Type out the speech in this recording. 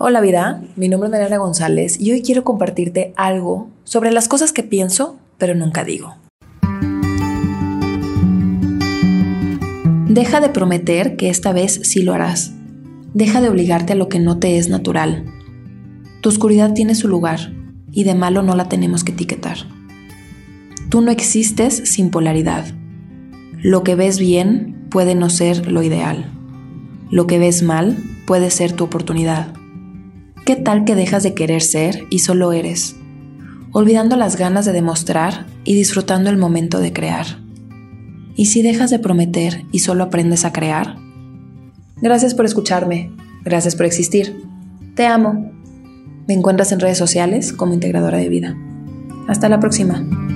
Hola vida, mi nombre es Mariana González y hoy quiero compartirte algo sobre las cosas que pienso pero nunca digo. Deja de prometer que esta vez sí lo harás. Deja de obligarte a lo que no te es natural. Tu oscuridad tiene su lugar y de malo no la tenemos que etiquetar. Tú no existes sin polaridad. Lo que ves bien puede no ser lo ideal. Lo que ves mal puede ser tu oportunidad. ¿Qué tal que dejas de querer ser y solo eres? Olvidando las ganas de demostrar y disfrutando el momento de crear. ¿Y si dejas de prometer y solo aprendes a crear? Gracias por escucharme. Gracias por existir. Te amo. Me encuentras en redes sociales como integradora de vida. Hasta la próxima.